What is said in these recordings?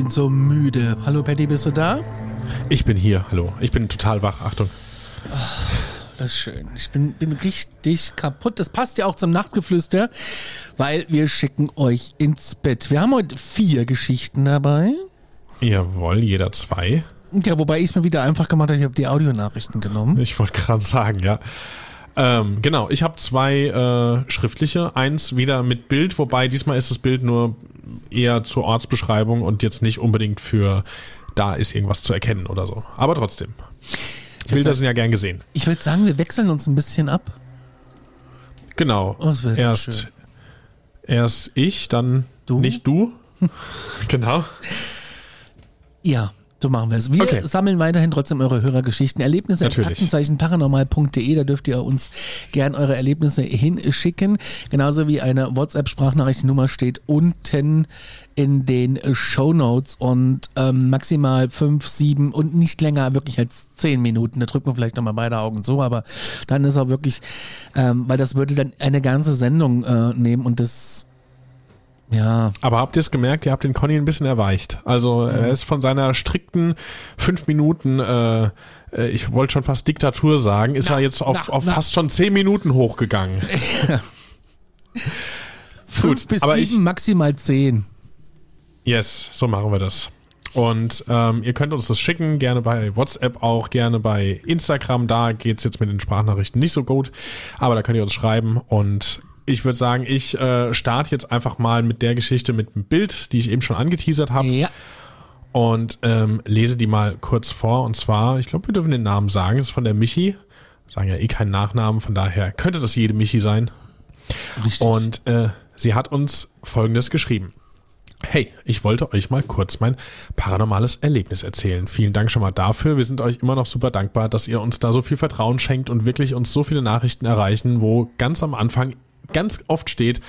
Bin so müde. Hallo Patty, bist du da? Ich bin hier, hallo. Ich bin total wach, Achtung. Das ist schön. Ich bin, bin richtig kaputt. Das passt ja auch zum Nachtgeflüster, weil wir schicken euch ins Bett. Wir haben heute vier Geschichten dabei. Jawohl, jeder zwei. Ja, wobei ich es mir wieder einfach gemacht habe, ich habe die Audionachrichten genommen. Ich wollte gerade sagen, ja. Ähm, genau, ich habe zwei äh, schriftliche. Eins wieder mit Bild, wobei diesmal ist das Bild nur eher zur Ortsbeschreibung und jetzt nicht unbedingt für da ist irgendwas zu erkennen oder so. Aber trotzdem. Bilder sind ja gern gesehen. Ich würde sagen, wir wechseln uns ein bisschen ab. Genau. Oh, wäre schön. erst, erst ich, dann Du? nicht du. genau. Ja, so machen wir es. Wir Okay. sammeln weiterhin trotzdem eure Hörergeschichten. Erlebnisse at Natürlich. Aktenzeichen paranormal.de, da dürft ihr uns gern eure Erlebnisse hinschicken. Genauso wie eine WhatsApp-Sprachnachrichtennummer steht unten in den Show Notes und ähm, maximal fünf, sieben und nicht länger wirklich als zehn Minuten. Da drücken wir vielleicht nochmal beide Augen zu, aber dann ist auch wirklich, ähm, weil das würde dann eine ganze Sendung äh, nehmen und das, ja, Aber habt ihr es gemerkt, ihr habt den Conny ein bisschen erweicht. Also er ist von seiner strikten fünf Minuten, äh, äh, ich wollte schon fast Diktatur sagen, ist Na, er jetzt auf, na, auf na. fast schon zehn Minuten hochgegangen. fünf bis aber sieben, ich- maximal zehn. Yes, so machen wir das. Und ähm, ihr könnt uns das schicken, gerne bei WhatsApp auch, gerne bei Instagram. Da geht's jetzt mit den Sprachnachrichten nicht so gut, aber da könnt ihr uns schreiben. Und ich würde sagen, ich äh, starte jetzt einfach mal mit der Geschichte mit dem Bild, die ich eben schon angeteasert habe. Ja. und ähm, lese die mal kurz vor. Und zwar, ich glaube, wir dürfen den Namen sagen. Es ist von der Michi. Sagen ja eh keinen Nachnamen, von daher könnte das jede Michi sein. Richtig. Und äh, sie hat uns Folgendes geschrieben. Hey, ich wollte euch mal kurz mein paranormales Erlebnis erzählen. Vielen Dank schon mal dafür. Wir sind euch immer noch super dankbar, dass ihr uns da so viel Vertrauen schenkt und wirklich uns so viele Nachrichten erreichen, wo ganz am Anfang ganz oft steht,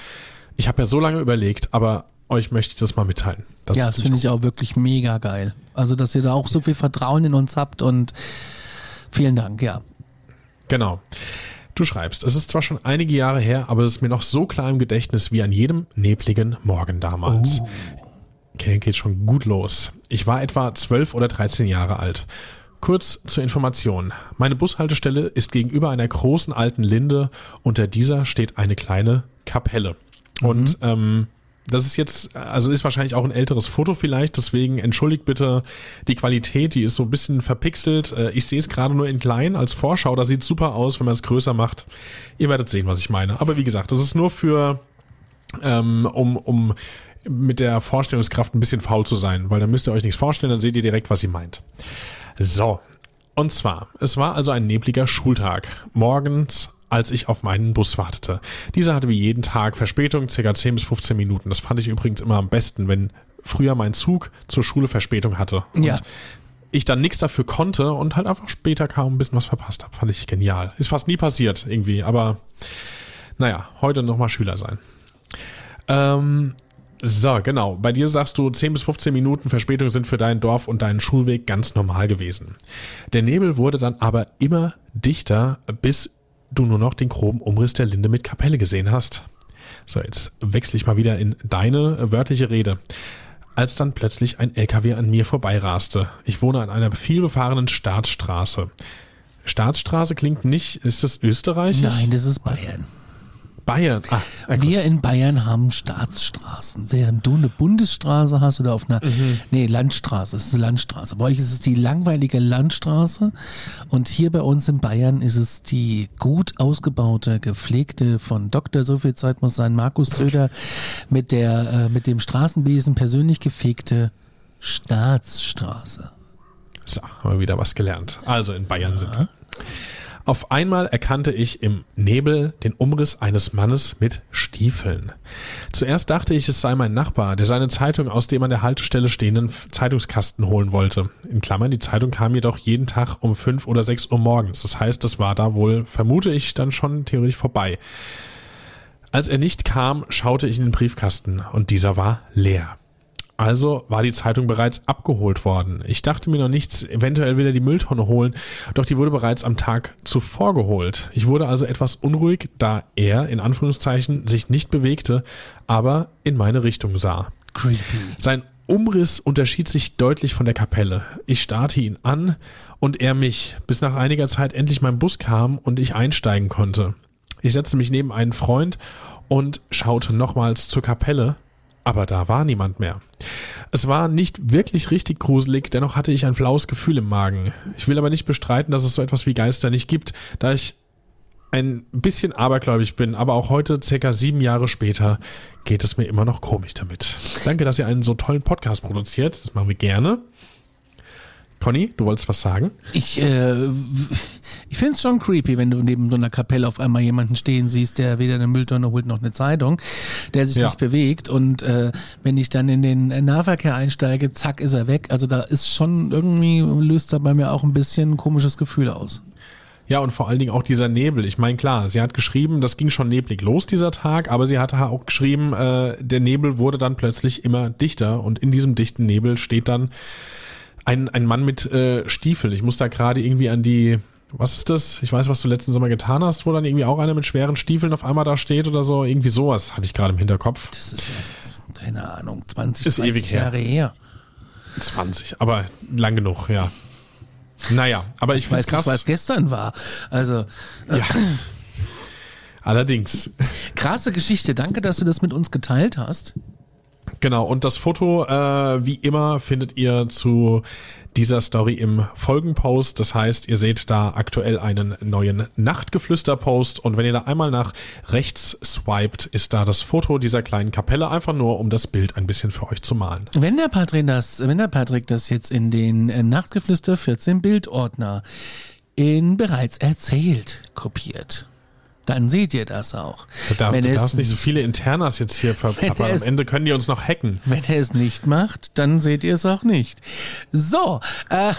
ich habe ja so lange überlegt, aber euch möchte ich das mal mitteilen. Das ja, das finde ich auch wirklich mega geil. Also, dass ihr da auch so viel Vertrauen in uns habt und vielen Dank, ja. Genau. Du schreibst, es ist zwar schon einige Jahre her, aber es ist mir noch so klar im Gedächtnis wie an jedem nebligen Morgen damals. Okay, geht schon gut los. Ich war etwa 12 oder 13 Jahre alt. Kurz zur Information. Meine Bushaltestelle ist gegenüber einer großen alten Linde. Unter dieser steht eine kleine Kapelle. Und ähm, das ist jetzt, also ist wahrscheinlich auch ein älteres Foto vielleicht, deswegen entschuldigt bitte die Qualität, die ist so ein bisschen verpixelt. Äh, Ich sehe es gerade nur in klein als Vorschau, das sieht super aus, wenn man es größer macht. Ihr werdet sehen, was ich meine. Aber wie gesagt, das ist nur für, ähm, um, um mit der Vorstellungskraft ein bisschen faul zu sein, weil dann müsst ihr euch nichts vorstellen, dann seht ihr direkt, was sie meint. So, und zwar, es war also ein nebliger Schultag. Morgens als ich auf meinen Bus wartete. Dieser hatte wie jeden Tag Verspätung, ca. 10 bis 15 Minuten. Das fand ich übrigens immer am besten, wenn früher mein Zug zur Schule Verspätung hatte. Und Ja. ich dann nichts dafür konnte und halt einfach später kaum ein bisschen was verpasst habe. Fand ich genial. Ist fast nie passiert irgendwie, aber naja, heute nochmal Schüler sein. Ähm, so, genau. Bei dir sagst du, 10 bis 15 Minuten Verspätung sind für dein Dorf und deinen Schulweg ganz normal gewesen. Der Nebel wurde dann aber immer dichter, bis du nur noch den groben Umriss der Linde mit Kapelle gesehen hast. So, jetzt wechsle ich mal wieder in deine wörtliche Rede. Als dann plötzlich ein LKW an mir vorbeiraste. Ich wohne an einer vielbefahrenen Staatsstraße. Staatsstraße klingt nicht, ist das Österreich? Nein, das ist Bayern. Bayern. Ah, Wir in Bayern haben Staatsstraßen. Während du eine Bundesstraße hast oder auf einer, mhm. nee, Landstraße, es ist eine Landstraße. Bei euch ist es die langweilige Landstraße und hier bei uns in Bayern ist es die gut ausgebaute, gepflegte von Dr. so viel Zeit muss sein, Markus Söder mit der, äh, mit dem Straßenbesen persönlich gefegte Staatsstraße. So, haben wir wieder was gelernt. Also in Bayern ja. sind wir. Auf einmal erkannte ich im Nebel den Umriss eines Mannes mit Stiefeln. Zuerst dachte ich, es sei mein Nachbar, der seine Zeitung aus dem an der Haltestelle stehenden Zeitungskasten holen wollte. In Klammern, die Zeitung kam jedoch jeden Tag um fünf oder sechs Uhr morgens. Das heißt, das war da wohl, vermute ich, dann schon theoretisch vorbei. Als er nicht kam, schaute ich in den Briefkasten und dieser war leer. Also war die Zeitung bereits abgeholt worden. Ich dachte mir noch nichts, eventuell will er die Mülltonne holen, doch die wurde bereits am Tag zuvor geholt. Ich wurde also etwas unruhig, da er, in Anführungszeichen, sich nicht bewegte, aber in meine Richtung sah. Creepy. Sein Umriss unterschied sich deutlich von der Kapelle. Ich starrte ihn an und er mich, bis nach einiger Zeit endlich mein Bus kam und ich einsteigen konnte. Ich setzte mich neben einen Freund und schaute nochmals zur Kapelle, aber da war niemand mehr. Es war nicht wirklich richtig gruselig, dennoch hatte ich ein flaues Gefühl im Magen. Ich will aber nicht bestreiten, dass es so etwas wie Geister nicht gibt, da ich ein bisschen abergläubig bin, aber auch heute, circa sieben Jahre später, geht es mir immer noch komisch damit. Danke, dass ihr einen so tollen Podcast produziert. Das machen wir gerne. Conny, du wolltest was sagen? Ich, äh, ich finde es schon creepy, wenn du neben so einer Kapelle auf einmal jemanden stehen siehst, der weder eine Mülltonne holt noch eine Zeitung, der sich ja. nicht bewegt. Und äh, wenn ich dann in den Nahverkehr einsteige, zack, ist er weg. Also da ist schon irgendwie, löst da bei mir auch ein bisschen ein komisches Gefühl aus. Ja, und vor allen Dingen auch dieser Nebel. Ich meine, klar, sie hat geschrieben, das ging schon neblig los dieser Tag, aber sie hat auch geschrieben, äh, der Nebel wurde dann plötzlich immer dichter und in diesem dichten Nebel steht dann ein, ein Mann mit äh, Stiefeln. Ich muss da gerade irgendwie an die, was ist das? Ich weiß, was du letzten Sommer getan hast, wo dann irgendwie auch einer mit schweren Stiefeln auf einmal da steht oder so. Irgendwie sowas hatte ich gerade im Hinterkopf. Das ist ja, keine Ahnung, 20, ist 30 ewig Jahre her. 20, aber lang genug, ja. Naja, aber ich, ich weiß krass. Nicht, was gestern war. Also. Äh, ja. Allerdings. Krasse Geschichte. Danke, dass du das mit uns geteilt hast. Genau, und das Foto, äh, wie immer, findet ihr zu dieser Story im Folgenpost. Das heißt, ihr seht da aktuell einen neuen Nachtgeflüster-Post und wenn ihr da einmal nach rechts swiped, ist da das Foto dieser kleinen Kapelle, einfach nur, um das Bild ein bisschen für euch zu malen. Wenn der Patrick das, wenn der Patrick das jetzt in den äh, Nachtgeflüster 14 Bildordner in bereits erzählt kopiert dann seht ihr das auch. Du, darf, du darfst nicht so viele Internas jetzt hier verpappern. Am Ende können die uns noch hacken. Wenn er es nicht macht, dann seht ihr es auch nicht. So. Äh,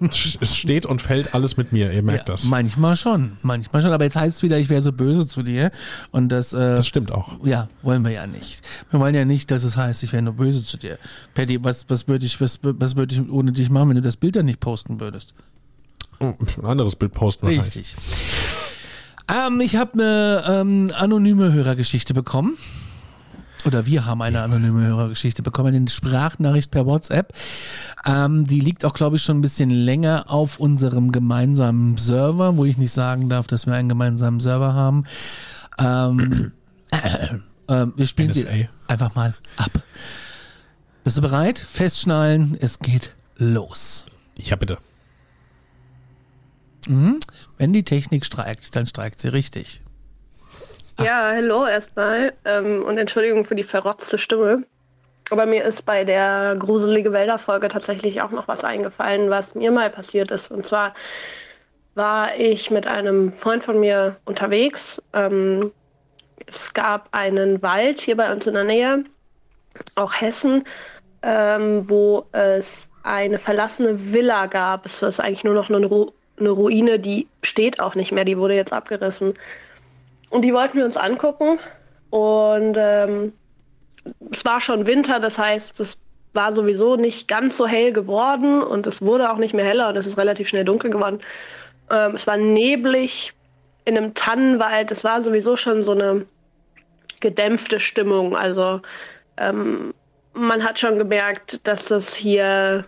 es steht und fällt alles mit mir, ihr merkt ja, das. Manchmal schon, manchmal schon. Aber jetzt heißt es wieder, ich wäre so böse zu dir. Und das, äh, das stimmt auch. Ja, wollen wir ja nicht. Wir wollen ja nicht, dass es heißt, ich wäre nur böse zu dir. Patty, was, was würde ich, was, was würde ich ohne dich machen, wenn du das Bild dann nicht posten würdest? Oh, ein anderes Bild posten Richtig. Ähm, ich habe eine ähm, anonyme Hörergeschichte bekommen. Oder wir haben eine anonyme Hörergeschichte bekommen, eine Sprachnachricht per WhatsApp. Ähm, die liegt auch, glaube ich, schon ein bisschen länger auf unserem gemeinsamen Server, wo ich nicht sagen darf, dass wir einen gemeinsamen Server haben. Ähm, äh, äh, wir spielen NSA. sie einfach mal ab. Bist du bereit? Festschnallen, es geht los. Ja, bitte. Mhm. Wenn die Technik streikt, dann streikt sie richtig. Ja, hallo erstmal ähm, und Entschuldigung für die verrotzte Stimme. Aber mir ist bei der gruselige Wälder-Folge tatsächlich auch noch was eingefallen, was mir mal passiert ist. Und zwar war ich mit einem Freund von mir unterwegs. Ähm, es gab einen Wald hier bei uns in der Nähe, auch Hessen, ähm, wo es eine verlassene Villa gab. Es ist eigentlich nur noch eine eine Ruine, die steht auch nicht mehr, die wurde jetzt abgerissen. Und die wollten wir uns angucken. Und ähm, es war schon Winter, das heißt, es war sowieso nicht ganz so hell geworden und es wurde auch nicht mehr heller und es ist relativ schnell dunkel geworden. Ähm, es war neblig in einem Tannenwald. Es war sowieso schon so eine gedämpfte Stimmung. Also ähm, man hat schon gemerkt, dass das hier,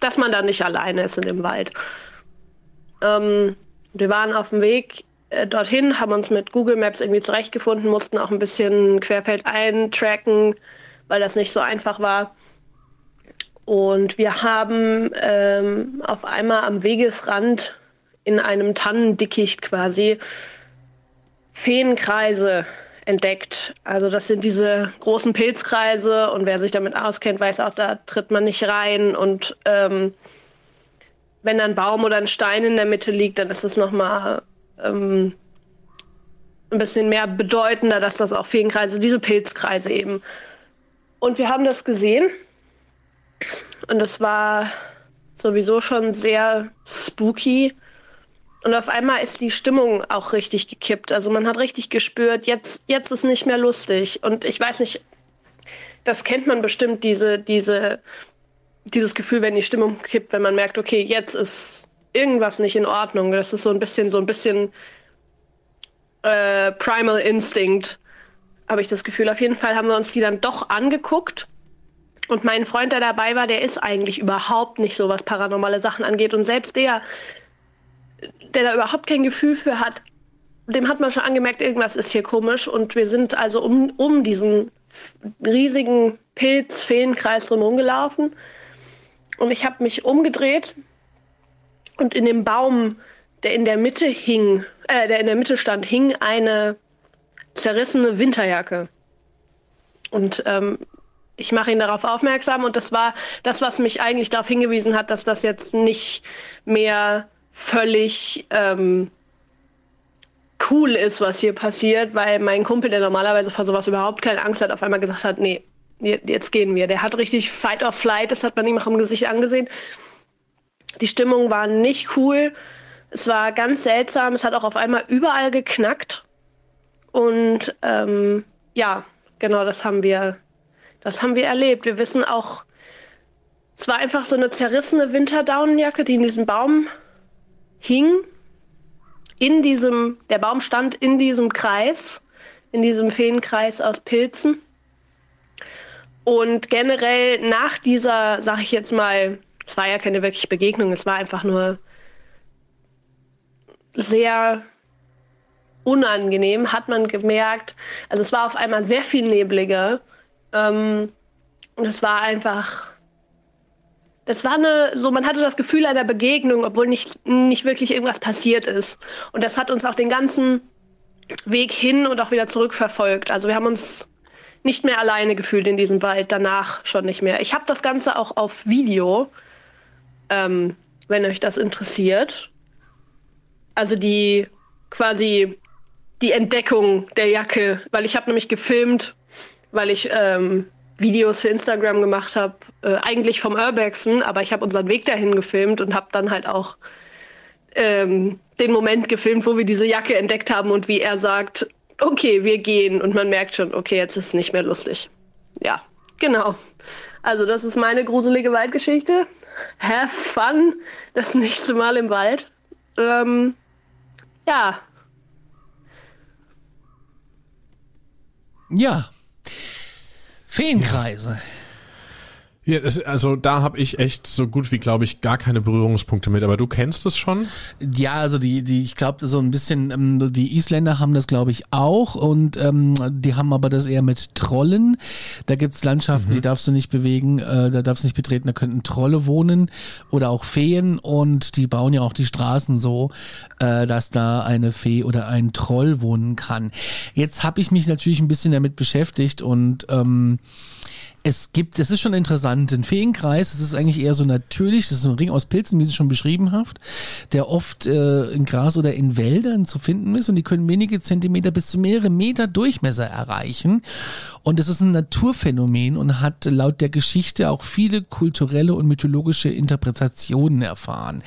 dass man da nicht alleine ist in dem Wald. Ähm, wir waren auf dem Weg äh, dorthin, haben uns mit Google Maps irgendwie zurechtgefunden, mussten auch ein bisschen querfeldein tracken, weil das nicht so einfach war. Und wir haben ähm, auf einmal am Wegesrand in einem Tannendickicht quasi Feenkreise entdeckt. Also das sind diese großen Pilzkreise und wer sich damit auskennt, weiß auch, da tritt man nicht rein. Und ähm, wenn ein Baum oder ein Stein in der Mitte liegt, dann ist es nochmal ähm, ein bisschen mehr bedeutender, dass das auch Feenkreise, diese Pilzkreise eben. Und wir haben das gesehen und es war sowieso schon sehr spooky. Und auf einmal ist die Stimmung auch richtig gekippt. Also man hat richtig gespürt, jetzt, jetzt ist nicht mehr lustig. Und ich weiß nicht, das kennt man bestimmt, diese, diese, dieses Gefühl, wenn die Stimmung kippt, wenn man merkt, okay, jetzt ist irgendwas nicht in Ordnung. Das ist so ein bisschen, so ein bisschen äh, Primal Instinct, habe ich das Gefühl. Auf jeden Fall haben wir uns die dann doch angeguckt und mein Freund, der dabei war, der ist eigentlich überhaupt nicht so, was paranormale Sachen angeht. Und selbst der, der da überhaupt kein Gefühl für hat, dem hat man schon angemerkt, irgendwas ist hier komisch. Und wir sind also um, um diesen riesigen Pilz-Feenkreis drumherum gelaufen. Und ich habe mich umgedreht und in dem Baum, der in der Mitte hing, äh, der in der Mitte stand, hing eine zerrissene Winterjacke. Und ähm, ich mache ihn darauf aufmerksam und das war das, was mich eigentlich darauf hingewiesen hat, dass das jetzt nicht mehr völlig ähm, cool ist, was hier passiert, weil mein Kumpel, der normalerweise vor sowas überhaupt keine Angst hat, auf einmal gesagt hat, nee, jetzt gehen wir. Der hat richtig Fight or Flight, das hat man ihm auch im Gesicht angesehen. Die Stimmung war nicht cool. Es war ganz seltsam. Es hat auch auf einmal überall geknackt. Und ähm, ja, genau das haben wir das haben wir erlebt. Wir wissen auch, es war einfach so eine zerrissene Winterdaunenjacke, die in diesem Baum hing. In diesem, der Baum stand in diesem Kreis, in diesem Feenkreis aus Pilzen. Und generell nach dieser, sag ich jetzt mal, es war ja keine wirkliche Begegnung, es war einfach nur sehr unangenehm, hat man gemerkt. Also es war auf einmal sehr viel nebliger ähm, und es war einfach. Das war eine, so man hatte das Gefühl einer Begegnung, obwohl nicht, nicht wirklich irgendwas passiert ist. Und das hat uns auch den ganzen Weg hin und auch wieder zurück verfolgt. Also wir haben uns nicht mehr alleine gefühlt in diesem Wald, danach schon nicht mehr. Ich habe das Ganze auch auf Video, ähm, wenn euch das interessiert. Also die quasi die Entdeckung der Jacke, weil ich habe nämlich gefilmt, weil ich ähm, Videos für Instagram gemacht habe, äh, eigentlich vom Urbexen, aber ich habe unseren Weg dahin gefilmt und habe dann halt auch ähm, den Moment gefilmt, wo wir diese Jacke entdeckt haben und wie er sagt, okay, wir gehen und man merkt schon, okay, jetzt ist es nicht mehr lustig. Ja, genau. Also das ist meine gruselige Waldgeschichte. Have fun, das nächste Mal im Wald. Ähm, ja. Ja, Feenkreise. Ja, es, also da habe ich echt so gut wie, glaube ich, gar keine Berührungspunkte mit. Aber du kennst es schon? Ja, also die, die, ich glaube, so ein bisschen, ähm, die Isländer haben das, glaube ich, auch. Und ähm, die haben aber das eher mit Trollen. Da gibt's Landschaften, mhm. die darfst du nicht bewegen, äh, da darfst du nicht betreten, da könnten Trolle wohnen oder auch Feen. Und die bauen ja auch die Straßen so, äh, dass da eine Fee oder ein Troll wohnen kann. Jetzt habe ich mich natürlich ein bisschen damit beschäftigt und ähm, es gibt, es ist schon interessant, ein Feenkreis, es ist eigentlich eher so natürlich, das ist ein Ring aus Pilzen, wie sie schon beschrieben habt, der oft äh, in Gras oder in Wäldern zu finden ist und die können wenige Zentimeter bis zu mehrere Meter Durchmesser erreichen. Und es ist ein Naturphänomen und hat laut der Geschichte auch viele kulturelle und mythologische Interpretationen erfahren.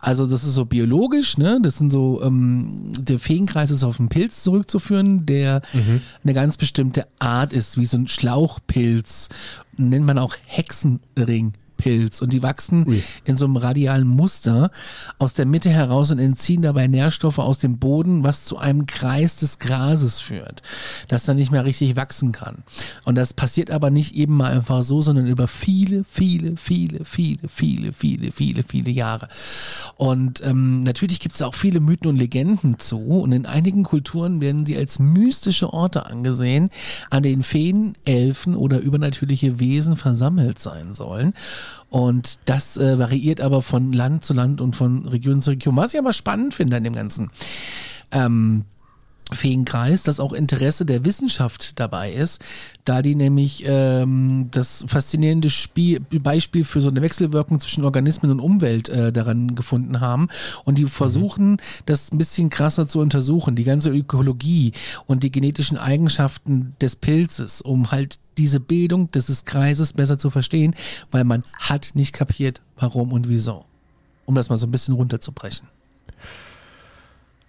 Also das ist so biologisch, ne? Das sind so, ähm, der Feenkreis ist auf einen Pilz zurückzuführen, der mhm. eine ganz bestimmte Art ist, wie so ein Schlauchpilz nennt man auch Hexenring. Pilz und die wachsen Ui. in so einem radialen Muster aus der Mitte heraus und entziehen dabei Nährstoffe aus dem Boden, was zu einem Kreis des Grases führt, das dann nicht mehr richtig wachsen kann. Und das passiert aber nicht eben mal einfach so, sondern über viele, viele, viele, viele, viele, viele, viele, viele Jahre. Und ähm, natürlich gibt es auch viele Mythen und Legenden zu und in einigen Kulturen werden sie als mystische Orte angesehen, an denen Feen, Elfen oder übernatürliche Wesen versammelt sein sollen. Und das äh, variiert aber von Land zu Land und von Region zu Region. Was ich aber spannend finde an dem Ganzen. Ähm, Feenkreis, dass auch Interesse der Wissenschaft dabei ist, da die nämlich ähm, das faszinierende Spiel, Beispiel für so eine Wechselwirkung zwischen Organismen und Umwelt äh, daran gefunden haben und die versuchen, mhm. das ein bisschen krasser zu untersuchen, die ganze Ökologie und die genetischen Eigenschaften des Pilzes, um halt diese Bildung des Kreises besser zu verstehen, weil man hat nicht kapiert, warum und wieso. Um das mal so ein bisschen runterzubrechen.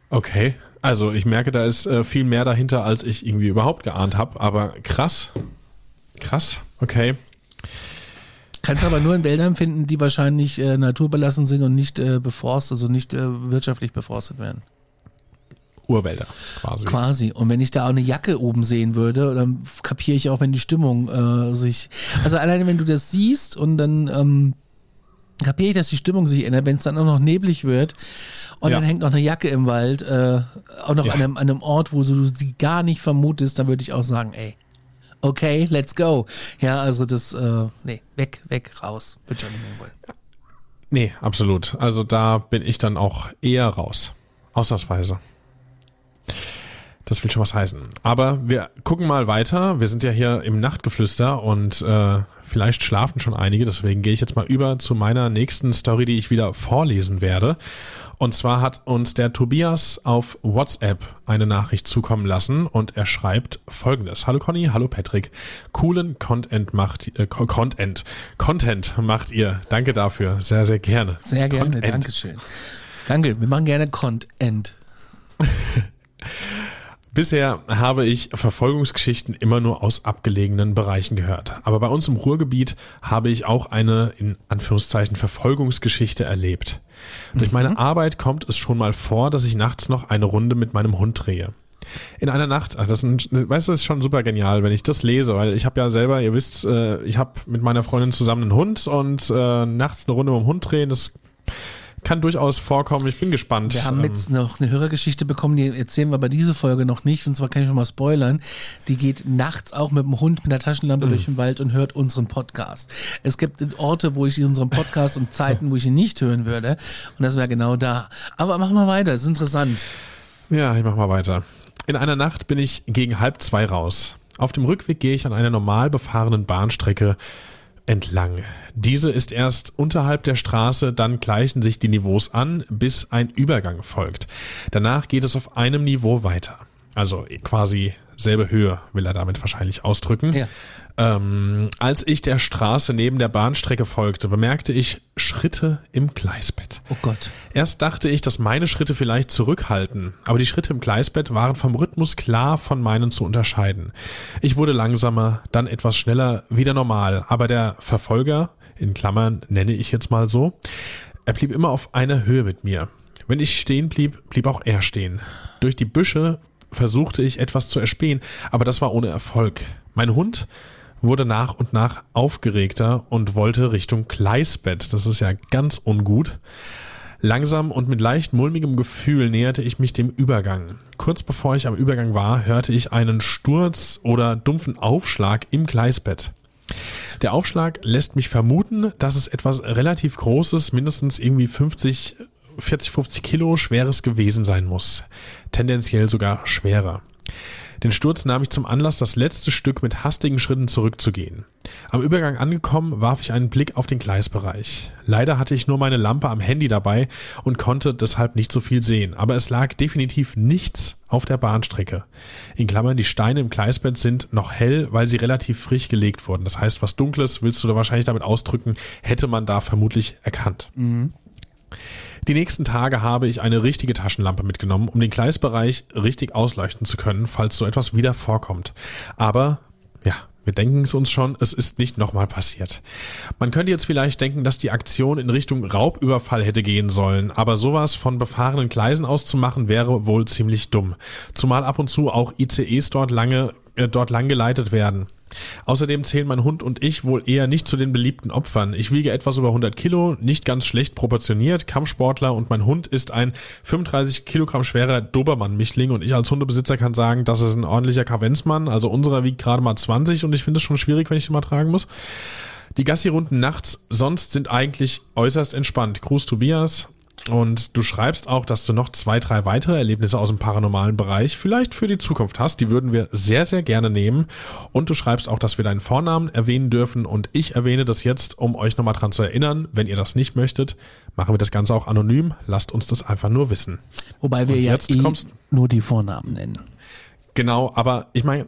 Okay, also ich merke, da ist äh, viel mehr dahinter, als ich irgendwie überhaupt geahnt habe. Aber krass, krass, okay. Kannst aber nur in Wäldern finden, die wahrscheinlich äh, naturbelassen sind und nicht äh, beforstet, also nicht äh, wirtschaftlich beforstet werden. Urwälder quasi. Quasi. Und wenn ich da auch eine Jacke oben sehen würde, dann kapiere ich auch, wenn die Stimmung äh, sich. Also alleine wenn du das siehst und dann ähm, kapiere ich, dass die Stimmung sich ändert, wenn es dann auch noch neblig wird und ja. dann hängt noch eine Jacke im Wald, äh, auch noch ja. an, einem, an einem Ort, wo du sie gar nicht vermutest, dann würde ich auch sagen, ey, okay, let's go. Ja, also das, äh, nee, weg, weg, raus, wird schon nicht mehr wollen. Nee, absolut. Also da bin ich dann auch eher raus. Ausnahmsweise. Das will schon was heißen. Aber wir gucken mal weiter. Wir sind ja hier im Nachtgeflüster und äh, vielleicht schlafen schon einige. Deswegen gehe ich jetzt mal über zu meiner nächsten Story, die ich wieder vorlesen werde. Und zwar hat uns der Tobias auf WhatsApp eine Nachricht zukommen lassen und er schreibt folgendes. Hallo Conny, hallo Patrick. Coolen Content macht, äh, Content, Content macht ihr. Danke dafür. Sehr, sehr gerne. Sehr gerne. Content. Dankeschön. Danke. Wir machen gerne Content. Bisher habe ich Verfolgungsgeschichten immer nur aus abgelegenen Bereichen gehört. Aber bei uns im Ruhrgebiet habe ich auch eine, in Anführungszeichen, Verfolgungsgeschichte erlebt. Durch meine mhm. Arbeit kommt es schon mal vor, dass ich nachts noch eine Runde mit meinem Hund drehe. In einer Nacht, ach, das, ist, weißt du, das ist schon super genial, wenn ich das lese, weil ich habe ja selber, ihr wisst, äh, ich habe mit meiner Freundin zusammen einen Hund und äh, nachts eine Runde mit dem Hund drehen, das kann durchaus vorkommen. Ich bin gespannt. Wir haben jetzt noch eine Hörergeschichte bekommen, die erzählen wir bei dieser Folge noch nicht. Und zwar kann ich schon mal spoilern. Die geht nachts auch mit dem Hund mit der Taschenlampe mhm. durch den Wald und hört unseren Podcast. Es gibt Orte, wo ich unseren Podcast und Zeiten, wo ich ihn nicht hören würde. Und das wäre genau da. Aber machen wir weiter. Das ist interessant. Ja, ich mach mal weiter. In einer Nacht bin ich gegen halb zwei raus. Auf dem Rückweg gehe ich an einer normal befahrenen Bahnstrecke entlang. Diese ist erst unterhalb der Straße, dann gleichen sich die Niveaus an, bis ein Übergang folgt. Danach geht es auf einem Niveau weiter. Also quasi selbe Höhe, will er damit wahrscheinlich ausdrücken. Ja. Ähm, als ich der Straße neben der Bahnstrecke folgte, bemerkte ich Schritte im Gleisbett. Oh Gott. Erst dachte ich, dass meine Schritte vielleicht zurückhalten, aber die Schritte im Gleisbett waren vom Rhythmus klar von meinen zu unterscheiden. Ich wurde langsamer, dann etwas schneller, wieder normal, aber der Verfolger, in Klammern nenne ich jetzt mal so, er blieb immer auf einer Höhe mit mir. Wenn ich stehen blieb, blieb auch er stehen. Durch die Büsche versuchte ich etwas zu erspähen, aber das war ohne Erfolg. Mein Hund wurde nach und nach aufgeregter und wollte Richtung Gleisbett. Das ist ja ganz ungut. Langsam und mit leicht mulmigem Gefühl näherte ich mich dem Übergang. Kurz bevor ich am Übergang war, hörte ich einen Sturz oder dumpfen Aufschlag im Gleisbett. Der Aufschlag lässt mich vermuten, dass es etwas relativ Großes, mindestens irgendwie 50, 40, 50 Kilo schweres gewesen sein muss. Tendenziell sogar schwerer. Den Sturz nahm ich zum Anlass, das letzte Stück mit hastigen Schritten zurückzugehen. Am Übergang angekommen, warf ich einen Blick auf den Gleisbereich. Leider hatte ich nur meine Lampe am Handy dabei und konnte deshalb nicht so viel sehen, aber es lag definitiv nichts auf der Bahnstrecke. In Klammern, die Steine im Gleisbett sind noch hell, weil sie relativ frisch gelegt wurden. Das heißt, was Dunkles willst du da wahrscheinlich damit ausdrücken, hätte man da vermutlich erkannt. Mhm. Die nächsten Tage habe ich eine richtige Taschenlampe mitgenommen, um den Gleisbereich richtig ausleuchten zu können, falls so etwas wieder vorkommt. Aber ja, Wir denken es uns schon, es ist nicht nochmal passiert. Man könnte jetzt vielleicht denken, dass die Aktion in Richtung Raubüberfall hätte gehen sollen, aber sowas von befahrenen Gleisen auszumachen wäre wohl ziemlich dumm. Zumal ab und zu auch ICEs dort lange äh, dort lang geleitet werden. Außerdem zählen mein Hund und ich wohl eher nicht zu den beliebten Opfern. Ich wiege etwas über 100 Kilo, nicht ganz schlecht proportioniert, Kampfsportler und mein Hund ist ein 35 Kilogramm schwerer Dobermann-Mischling und ich als Hundebesitzer kann sagen, das ist ein ordentlicher Kavenzmann. Also unserer wiegt gerade mal 20 und ich finde es schon schwierig, wenn ich den mal tragen muss. Die Gassi-Runden nachts sonst sind eigentlich äußerst entspannt. Gruß Tobias, und du schreibst auch, dass du noch zwei, drei weitere Erlebnisse aus dem paranormalen Bereich vielleicht für die Zukunft hast. Die würden wir sehr, sehr gerne nehmen. Und du schreibst auch, dass wir deinen Vornamen erwähnen dürfen. Und ich erwähne das jetzt, um euch nochmal dran zu erinnern. Wenn ihr das nicht möchtet, machen wir das Ganze auch anonym. Lasst uns das einfach nur wissen. Wobei wir Und ja jetzt eh nur die Vornamen nennen. Genau, aber ich meine,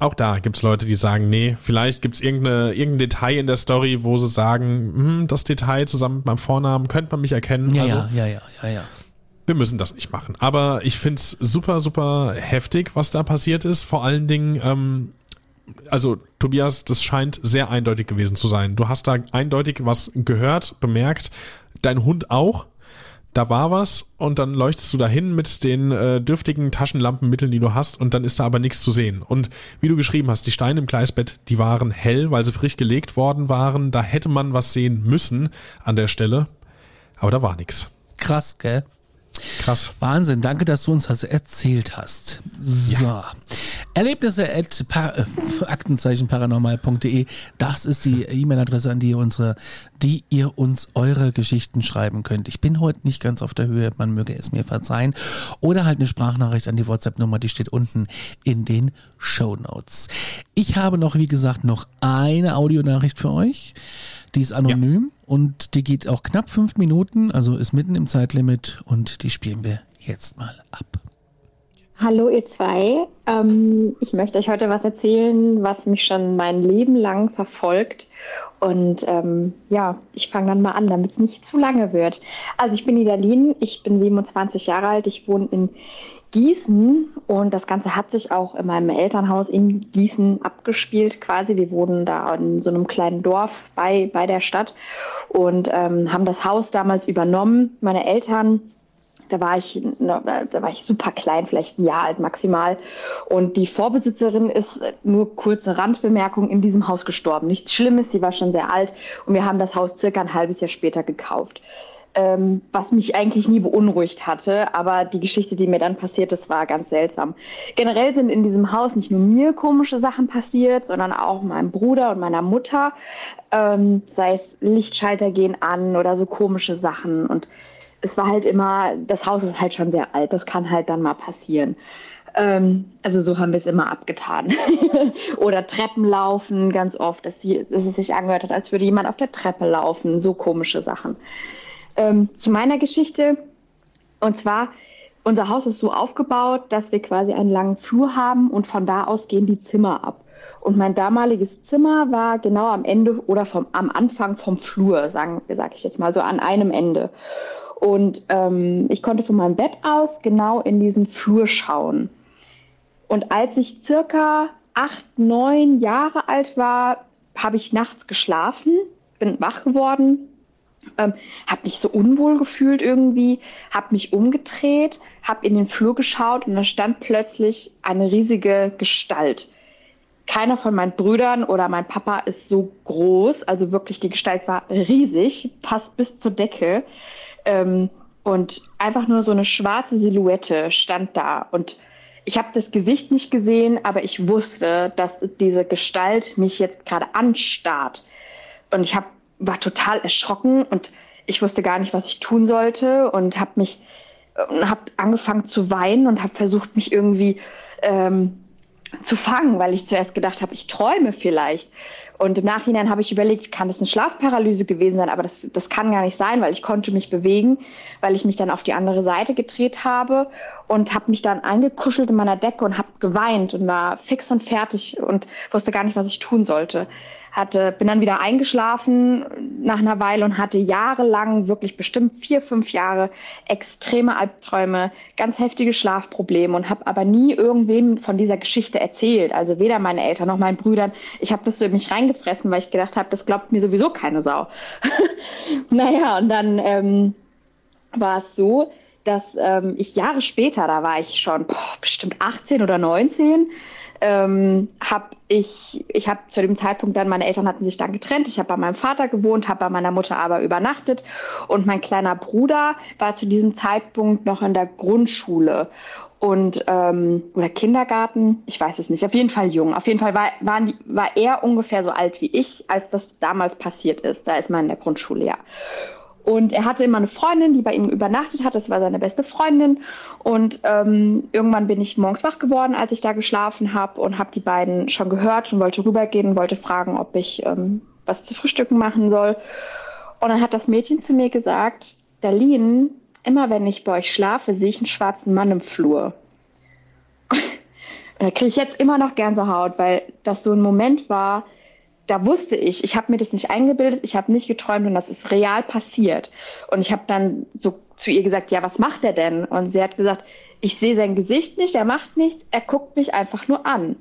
auch da gibt's Leute, die sagen, nee, vielleicht gibt's irgendeine, irgendein Detail in der Story, wo sie sagen, hm, das Detail zusammen mit meinem Vornamen, könnte man mich erkennen. Ja, also, ja, ja, ja, ja, ja. wir müssen das nicht machen. Aber ich find's super, super heftig, was da passiert ist. Vor allen Dingen, ähm, also Tobias, das scheint sehr eindeutig gewesen zu sein. Du hast da eindeutig was gehört, bemerkt, dein Hund auch. Da war was und dann leuchtest du dahin mit den äh, dürftigen Taschenlampenmitteln, die du hast und dann ist da aber nichts zu sehen. Und wie du geschrieben hast, die Steine im Gleisbett, die waren hell, weil sie frisch gelegt worden waren. Da hätte man was sehen müssen an der Stelle, aber da war nichts. Krass, gell? Krass. Wahnsinn, danke, dass du uns das erzählt hast. So. Erlebnisse at pa äh, aktenzeichenparanormal.de. Das ist die E-Mail-Adresse, an die ihr unsere, die ihr uns eure Geschichten schreiben könnt. Ich bin heute nicht ganz auf der Höhe, man möge es mir verzeihen. Oder halt eine Sprachnachricht an die WhatsApp-Nummer, die steht unten in den Show Notes. Ich habe noch, wie gesagt, noch eine Audionachricht für euch. Die ist anonym und die geht auch knapp fünf Minuten, also ist mitten im Zeitlimit und die spielen wir jetzt mal ab. Hallo ihr zwei. Ähm, ich möchte euch heute was erzählen, was mich schon mein Leben lang verfolgt. Und ähm, ja, ich fange dann mal an, damit es nicht zu lange wird. Also ich bin Nidalin, ich bin 27 Jahre alt, ich wohne in Gießen und das Ganze hat sich auch in meinem Elternhaus in Gießen abgespielt quasi. Wir wohnen da in so einem kleinen Dorf bei, bei der Stadt und ähm, haben das Haus damals übernommen. Meine Eltern da war ich, na, da war ich super klein, vielleicht ein Jahr alt maximal. Und die Vorbesitzerin ist nur kurze Randbemerkung in diesem Haus gestorben. Nichts Schlimmes, sie war schon sehr alt und wir haben das Haus circa ein halbes Jahr später gekauft. Ähm, was mich eigentlich nie beunruhigt hatte, aber die Geschichte, die mir dann passiert ist, war ganz seltsam. Generell sind in diesem Haus nicht nur mir komische Sachen passiert, sondern auch meinem Bruder und meiner Mutter. Ähm, sei es Lichtschalter gehen an oder so komische Sachen und es war halt immer, das Haus ist halt schon sehr alt, das kann halt dann mal passieren. Ähm, also so haben wir es immer abgetan. Oder Treppen laufen, ganz oft, dass, sie, dass es sich angehört hat, als würde jemand auf der Treppe laufen, so komische Sachen. Ähm, zu meiner Geschichte, und zwar, unser Haus ist so aufgebaut, dass wir quasi einen langen Flur haben und von da aus gehen die Zimmer ab. Und mein damaliges Zimmer war genau am Ende oder vom, am Anfang vom Flur, sagen, sag ich jetzt mal so, an einem Ende. Und ähm, ich konnte von meinem Bett aus genau in diesen Flur schauen. Und als ich circa acht, neun Jahre alt war, habe ich nachts geschlafen, bin wach geworden, ähm, habe mich so unwohl gefühlt irgendwie, habe mich umgedreht, habe in den Flur geschaut und da stand plötzlich eine riesige Gestalt. Keiner von meinen Brüdern oder mein Papa ist so groß, also wirklich die Gestalt war riesig, fast bis zur Decke. Ähm, und einfach nur so eine schwarze Silhouette stand da. Und ich habe das Gesicht nicht gesehen, aber ich wusste, dass diese Gestalt mich jetzt gerade anstarrt. Und ich hab, war total erschrocken und ich wusste gar nicht, was ich tun sollte und habe mich und habe angefangen zu weinen und habe versucht, mich irgendwie ähm, zu fangen, weil ich zuerst gedacht habe, ich träume vielleicht. Und im Nachhinein habe ich überlegt, kann das eine Schlafparalyse gewesen sein, aber das, das kann gar nicht sein, weil ich konnte mich bewegen, weil ich mich dann auf die andere Seite gedreht habe. und habe mich dann eingekuschelt in meiner Decke und habe geweint und war fix und fertig und wusste gar nicht, was ich tun sollte. Hatte, bin dann wieder eingeschlafen nach einer Weile und hatte jahrelang, wirklich bestimmt vier, fünf Jahre, extreme Albträume, ganz heftige Schlafprobleme und habe aber nie irgendwem von dieser Geschichte erzählt. Also weder meine Eltern noch meinen Brüdern. Ich habe das so in mich reingefressen, weil ich gedacht habe, das glaubt mir sowieso keine Sau. naja, und dann ähm, war es so, dass ähm, ich Jahre später, da war ich schon boah, bestimmt 18 oder 19, ähm, habe ich, ich habe zu dem Zeitpunkt dann, meine Eltern hatten sich dann getrennt, ich habe bei meinem Vater gewohnt, habe bei meiner Mutter aber übernachtet und mein kleiner Bruder war zu diesem Zeitpunkt noch in der Grundschule und ähm, oder Kindergarten, ich weiß es nicht, auf jeden Fall jung. Auf jeden Fall war, waren, war er ungefähr so alt wie ich, als das damals passiert ist. Da ist man in der Grundschule, ja. Und er hatte immer eine Freundin, die bei ihm übernachtet hat. Das war seine beste Freundin. Und ähm, irgendwann bin ich morgens wach geworden, als ich da geschlafen habe und habe die beiden schon gehört und wollte rübergehen und wollte fragen, ob ich ähm, was zu frühstücken machen soll. Und dann hat das Mädchen zu mir gesagt, Darlene, immer wenn ich bei euch schlafe, sehe ich einen schwarzen Mann im Flur. da kriege ich jetzt immer noch Gänsehaut, weil das so ein Moment war, da wusste ich, ich habe mir das nicht eingebildet, ich habe nicht geträumt und das ist real passiert. Und ich habe dann so zu ihr gesagt, ja, was macht er denn? Und sie hat gesagt, ich sehe sein Gesicht nicht, er macht nichts, er guckt mich einfach nur an.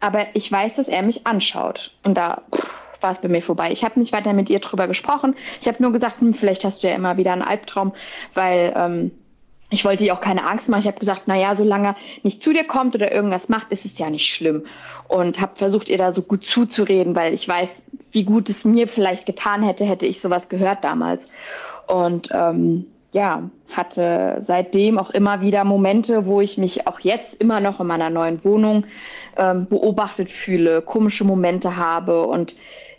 Aber ich weiß, dass er mich anschaut. Und da war es bei mir vorbei. Ich habe nicht weiter mit ihr drüber gesprochen. Ich habe nur gesagt, hm, vielleicht hast du ja immer wieder einen Albtraum, weil ähm, ich wollte ihr auch keine Angst machen. Ich habe gesagt, na ja, solange nicht zu dir kommt oder irgendwas macht, ist es ja nicht schlimm. Und habe versucht, ihr da so gut zuzureden, weil ich weiß, wie gut es mir vielleicht getan hätte, hätte ich sowas gehört damals. Und ähm, ja, hatte seitdem auch immer wieder Momente, wo ich mich auch jetzt immer noch in meiner neuen Wohnung ähm, beobachtet fühle, komische Momente habe und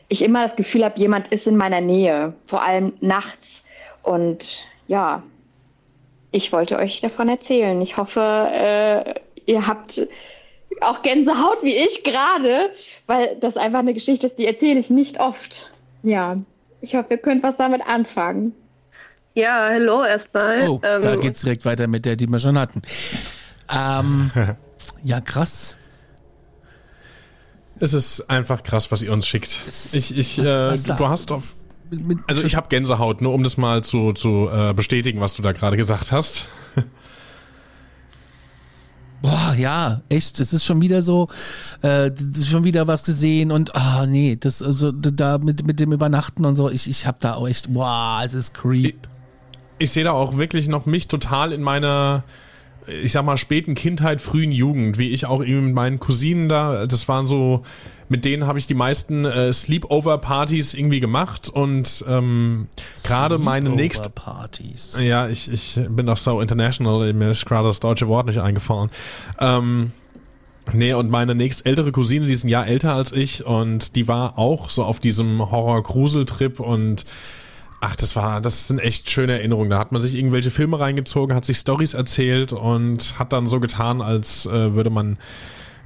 ich immer das Gefühl habe, jemand ist in meiner Nähe, vor allem nachts. Und ja, ich wollte euch davon erzählen. Ich hoffe, äh, ihr habt auch Gänsehaut wie ich gerade, weil das einfach eine Geschichte ist, die erzähle ich nicht oft. Ja, ich hoffe, ihr könnt was damit anfangen. Ja, hallo erstmal. Oh, ähm, da geht's direkt weiter mit der, die wir schon hatten. Ähm, ja, krass. Es ist einfach krass, was ihr uns schickt. Ich, ich, was, äh, was du hast auf also ich habe Gänsehaut, nur um das mal zu, zu äh, bestätigen, was du da gerade gesagt hast. Boah, ja, echt, es ist schon wieder so, äh, schon wieder was gesehen und ah oh, nee, das also da mit, mit dem Übernachten und so, ich, ich habe da auch echt, boah, es ist creep. Ich, ich sehe da auch wirklich noch mich total in meiner ich sag mal, späten Kindheit, frühen Jugend, wie ich auch eben mit meinen Cousinen da, das waren so, mit denen habe ich die meisten äh, Sleepover-Partys irgendwie gemacht und ähm, gerade meine nächste Partys. Ja, ich, ich bin doch so international, mir ist gerade das deutsche Wort nicht eingefallen. Ähm, Nee, und meine nächst ältere Cousine, die ist ein Jahr älter als ich und die war auch so auf diesem Horror-Grusel-Trip und Ach, das war, das sind echt schöne Erinnerungen. Da hat man sich irgendwelche Filme reingezogen, hat sich Stories erzählt und hat dann so getan, als äh, würde man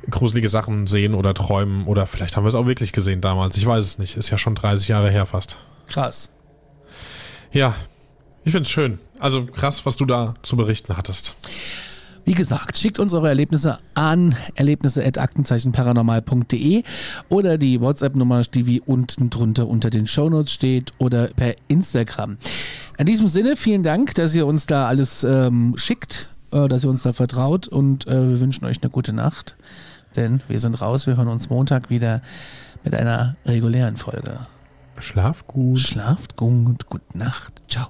gruselige Sachen sehen oder träumen. Oder vielleicht haben wir es auch wirklich gesehen damals. Ich weiß es nicht. Ist ja schon 30 Jahre her fast. Krass. Ja, ich find's schön. Also krass, was du da zu berichten hattest. Wie gesagt, schickt uns eure Erlebnisse an erlebnisse.aktenzeichenparanormal.de oder die WhatsApp-Nummer, die wie unten drunter unter den Shownotes steht oder per Instagram. In diesem Sinne, vielen Dank, dass ihr uns da alles ähm, schickt, äh, dass ihr uns da vertraut und äh, wir wünschen euch eine gute Nacht, denn wir sind raus, wir hören uns Montag wieder mit einer regulären Folge. Schlaf gut. Schlaft gut, gute Nacht, ciao.